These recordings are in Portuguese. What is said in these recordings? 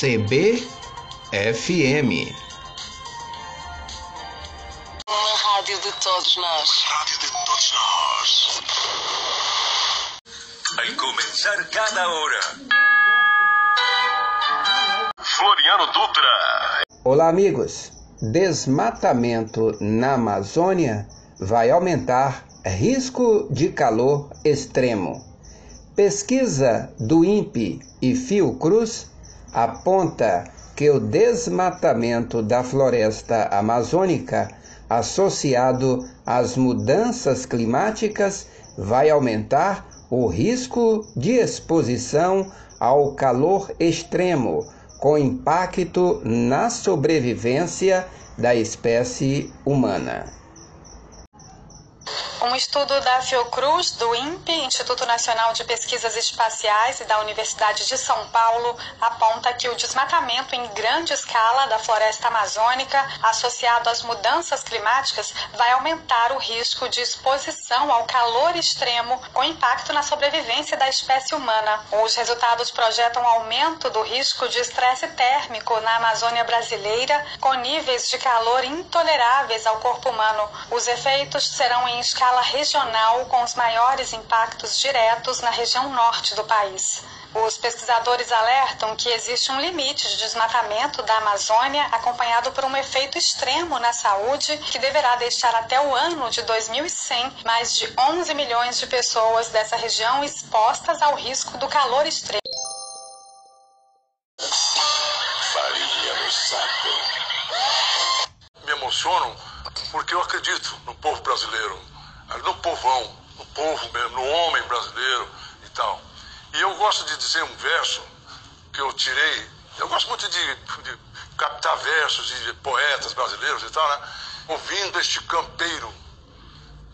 CBFM. Uma rádio de todos nós. Rádio de todos nós. Vai começar cada hora. Floriano Dutra. Olá, amigos. Desmatamento na Amazônia vai aumentar risco de calor extremo. Pesquisa do INPE e Fiocruz aponta que o desmatamento da floresta amazônica associado às mudanças climáticas vai aumentar o risco de exposição ao calor extremo com impacto na sobrevivência da espécie humana. Um estudo da Fiocruz, do INPE, Instituto Nacional de Pesquisas Espaciais e da Universidade de São Paulo, aponta que o desmatamento em grande escala da floresta amazônica, associado às mudanças climáticas, vai aumentar o risco de exposição ao calor extremo, com impacto na sobrevivência da espécie humana. Os resultados projetam aumento do risco de estresse térmico na Amazônia brasileira, com níveis de calor intoleráveis ao corpo humano. Os efeitos serão em escala escala regional com os maiores impactos diretos na região norte do país. Os pesquisadores alertam que existe um limite de desmatamento da Amazônia, acompanhado por um efeito extremo na saúde, que deverá deixar até o ano de 2100 mais de 11 milhões de pessoas dessa região expostas ao risco do calor extremo. Me emocionam porque eu acredito no povo brasileiro no povão, no povo mesmo, no homem brasileiro e tal. E eu gosto de dizer um verso que eu tirei. Eu gosto muito de, de captar versos de poetas brasileiros e tal, né? Ouvindo este campeiro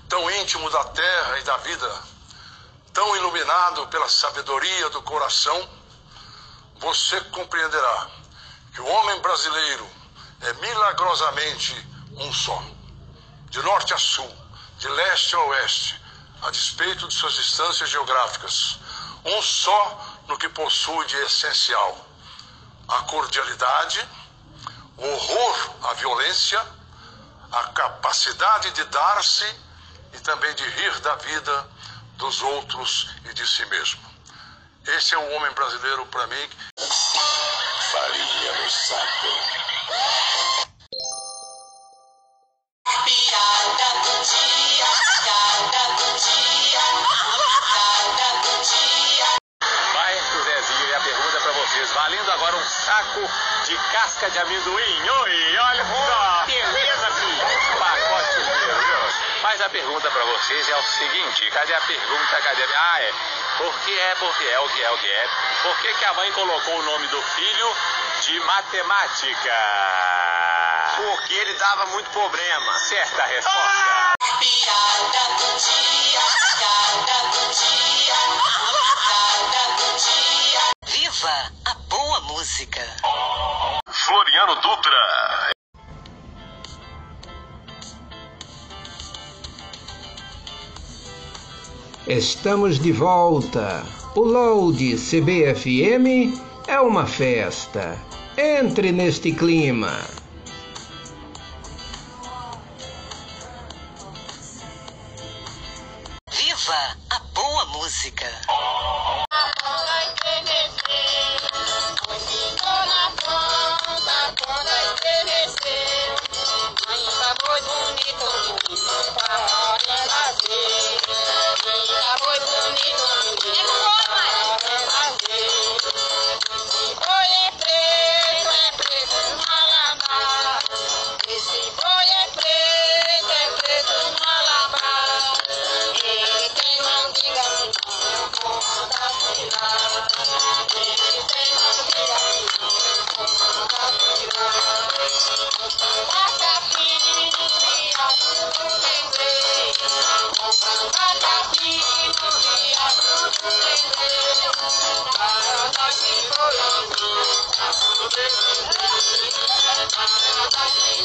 tão íntimo da terra e da vida, tão iluminado pela sabedoria do coração, você compreenderá que o homem brasileiro é milagrosamente um só, de norte a sul de leste a oeste, a despeito de suas distâncias geográficas, um só no que possui de essencial: a cordialidade, o horror à violência, a capacidade de dar-se e também de rir da vida dos outros e de si mesmo. Esse é o homem brasileiro para mim. Farinha no saco. De casca de amendoim. Oi, olha só. Beleza, filho. Pacote inteiro, viu? Mas a pergunta para vocês é o seguinte: cadê a pergunta? Cadê? Ah, é. Por que é, porque é, o que é, o que é? Por que, que a mãe colocou o nome do filho de matemática? Porque ele dava muito problema. Certa resposta. Ah! Dutra. Estamos de volta. O Load CBFM é uma festa. Entre neste clima. Viva a boa música.